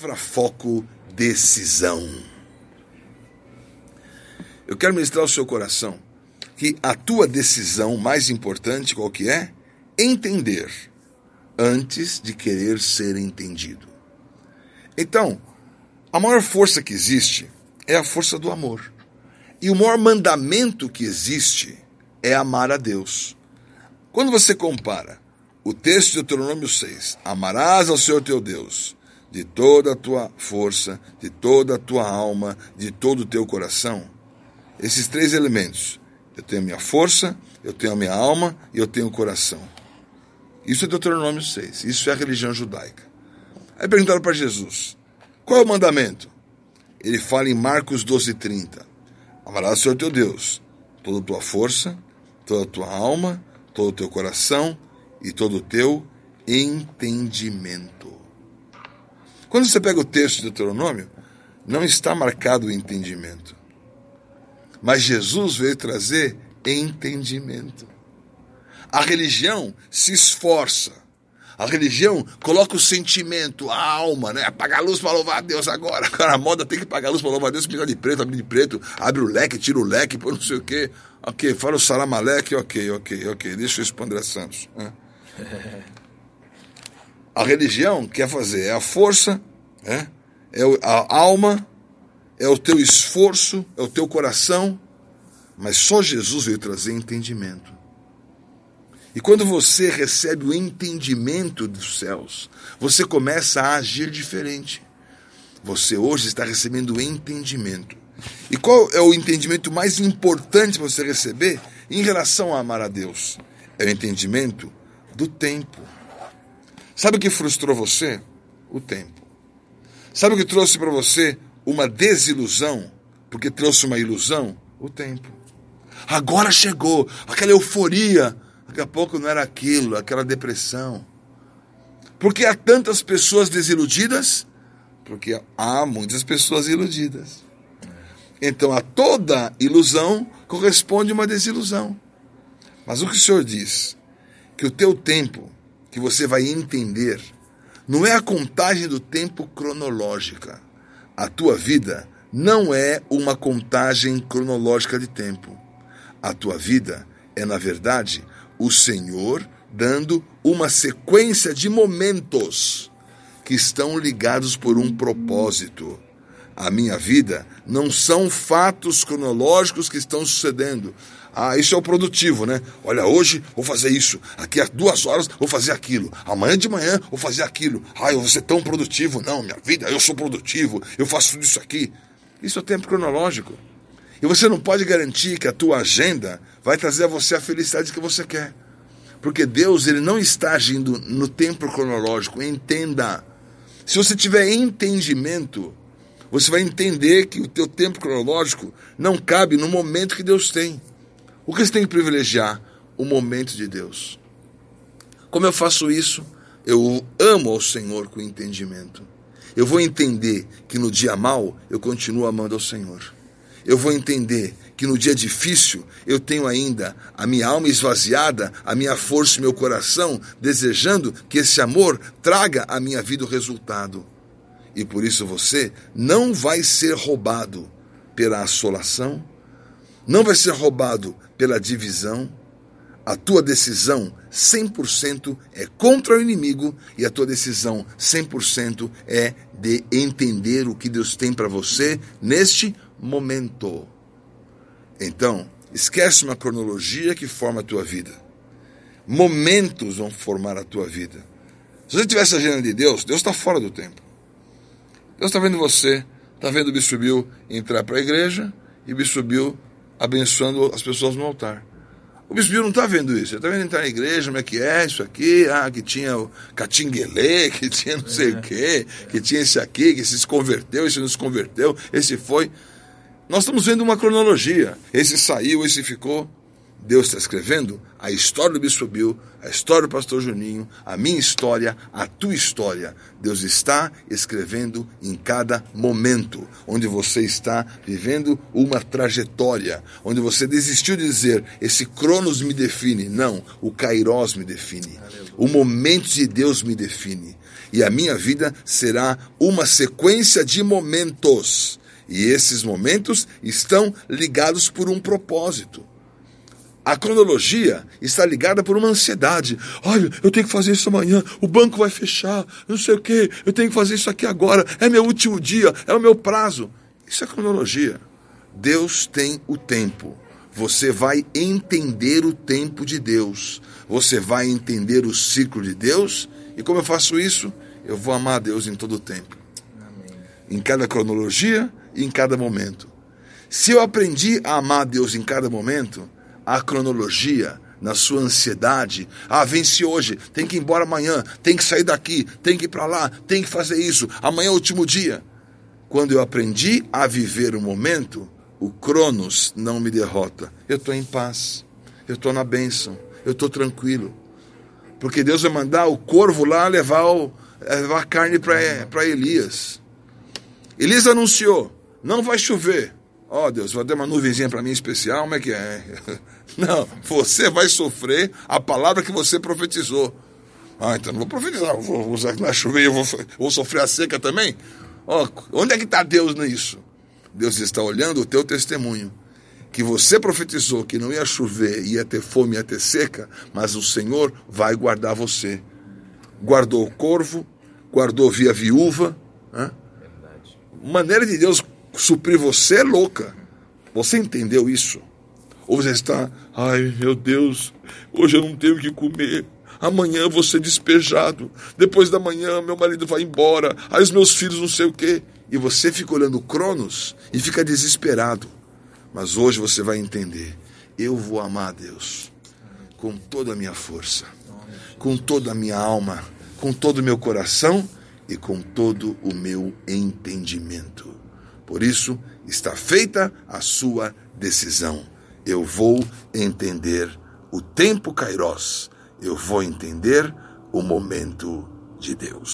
Palavra foco decisão. Eu quero ministrar ao seu coração que a tua decisão mais importante qual que é? Entender antes de querer ser entendido. Então, a maior força que existe é a força do amor. E o maior mandamento que existe é amar a Deus. Quando você compara o texto de Deuteronômio 6, amarás ao Senhor teu Deus de toda a tua força, de toda a tua alma, de todo o teu coração, esses três elementos, eu tenho a minha força, eu tenho a minha alma e eu tenho o coração. Isso é Deuteronômio 6, isso é a religião judaica. Aí perguntaram para Jesus, qual é o mandamento? Ele fala em Marcos 12, 30. Amarás o Senhor teu Deus, toda a tua força, toda a tua alma, todo o teu coração e todo o teu entendimento. Quando você pega o texto de Deuteronômio, não está marcado o entendimento. Mas Jesus veio trazer entendimento. A religião se esforça. A religião coloca o sentimento, a alma, né? Apaga a luz para louvar a Deus agora. Cara, a moda tem que apagar a luz para louvar a Deus, pintar de preto, abrir de preto, abre o leque, tira o leque, põe não sei o quê. Ok, fala o salamaleque, ok, ok, ok. Deixa isso para André Santos. Né? A religião quer fazer é a força, né? é a alma, é o teu esforço, é o teu coração, mas só Jesus veio trazer entendimento. E quando você recebe o entendimento dos céus, você começa a agir diferente. Você hoje está recebendo o entendimento. E qual é o entendimento mais importante para você receber em relação a amar a Deus? É o entendimento do tempo. Sabe o que frustrou você? O tempo. Sabe o que trouxe para você uma desilusão? Porque trouxe uma ilusão? O tempo. Agora chegou aquela euforia Daqui a pouco não era aquilo, aquela depressão. Porque há tantas pessoas desiludidas? Porque há muitas pessoas iludidas. Então a toda ilusão corresponde uma desilusão. Mas o que o Senhor diz? Que o teu tempo, que você vai entender, não é a contagem do tempo cronológica. A tua vida não é uma contagem cronológica de tempo. A tua vida é, na verdade, o Senhor dando uma sequência de momentos que estão ligados por um propósito. A minha vida não são fatos cronológicos que estão sucedendo. Ah, isso é o produtivo, né? Olha, hoje vou fazer isso, aqui a duas horas vou fazer aquilo, amanhã de manhã vou fazer aquilo. Ah, eu vou ser tão produtivo. Não, minha vida, eu sou produtivo, eu faço tudo isso aqui. Isso é tempo cronológico. E você não pode garantir que a tua agenda vai trazer a você a felicidade que você quer. Porque Deus ele não está agindo no tempo cronológico. Entenda. Se você tiver entendimento, você vai entender que o teu tempo cronológico não cabe no momento que Deus tem. O que você tem que privilegiar? O momento de Deus. Como eu faço isso? Eu amo ao Senhor com entendimento. Eu vou entender que no dia mal eu continuo amando ao Senhor eu vou entender que no dia difícil eu tenho ainda a minha alma esvaziada, a minha força e meu coração desejando que esse amor traga à minha vida o resultado. E por isso você não vai ser roubado pela assolação, não vai ser roubado pela divisão. A tua decisão 100% é contra o inimigo e a tua decisão 100% é de entender o que Deus tem para você neste momento. Então, esquece uma cronologia que forma a tua vida. Momentos vão formar a tua vida. Se você tivesse a agenda de Deus, Deus está fora do tempo. Deus está vendo você, está vendo o Bispo Bill entrar para a igreja e o Bispo Bill abençoando as pessoas no altar. O Bispo Bill não está vendo isso. Ele está vendo entrar na igreja, como é que é isso aqui, ah, que tinha o catinguelê, que tinha não sei é. o quê, que tinha esse aqui, que se converteu, esse não se converteu, esse foi. Nós estamos vendo uma cronologia. Esse saiu, esse ficou. Deus está escrevendo a história do Bispo Bill, a história do Pastor Juninho, a minha história, a tua história. Deus está escrevendo em cada momento, onde você está vivendo uma trajetória, onde você desistiu de dizer, esse Cronos me define. Não, o Kairos me define. O momento de Deus me define. E a minha vida será uma sequência de momentos. E esses momentos estão ligados por um propósito. A cronologia está ligada por uma ansiedade. Olha, eu tenho que fazer isso amanhã, o banco vai fechar, não sei o quê, eu tenho que fazer isso aqui agora, é meu último dia, é o meu prazo. Isso é cronologia. Deus tem o tempo. Você vai entender o tempo de Deus. Você vai entender o ciclo de Deus. E como eu faço isso? Eu vou amar a Deus em todo o tempo. Amém. Em cada cronologia e em cada momento. Se eu aprendi a amar a Deus em cada momento, a cronologia, na sua ansiedade, ah, vence hoje, tem que ir embora amanhã, tem que sair daqui, tem que ir para lá, tem que fazer isso, amanhã é o último dia. Quando eu aprendi a viver o momento, o Cronos não me derrota. Eu estou em paz, eu estou na bênção, eu estou tranquilo. Porque Deus vai mandar o corvo lá levar, o, levar a carne para Elias. Elias anunciou: não vai chover. Ó oh, Deus, vai dar uma nuvenzinha para mim especial, como é que é? Não, você vai sofrer a palavra que você profetizou. Ah, então não vou profetizar, vou usar que vai chover, eu vou, vou sofrer a seca também? Oh, onde é que está Deus nisso? Deus está olhando o teu testemunho. Que você profetizou que não ia chover, ia ter fome, ia ter seca, mas o Senhor vai guardar você. Guardou o corvo, guardou via viúva. Né? Maneira de Deus suprir você é louca. Você entendeu isso? Ou você está, ai meu Deus, hoje eu não tenho o que comer. Amanhã eu vou ser despejado. Depois da manhã meu marido vai embora. Aí os meus filhos não sei o quê. E você fica olhando Cronos e fica desesperado. Mas hoje você vai entender. Eu vou amar a Deus com toda a minha força, com toda a minha alma, com todo o meu coração e com todo o meu entendimento. Por isso, está feita a sua decisão. Eu vou entender o tempo Kairos. Eu vou entender o momento de Deus.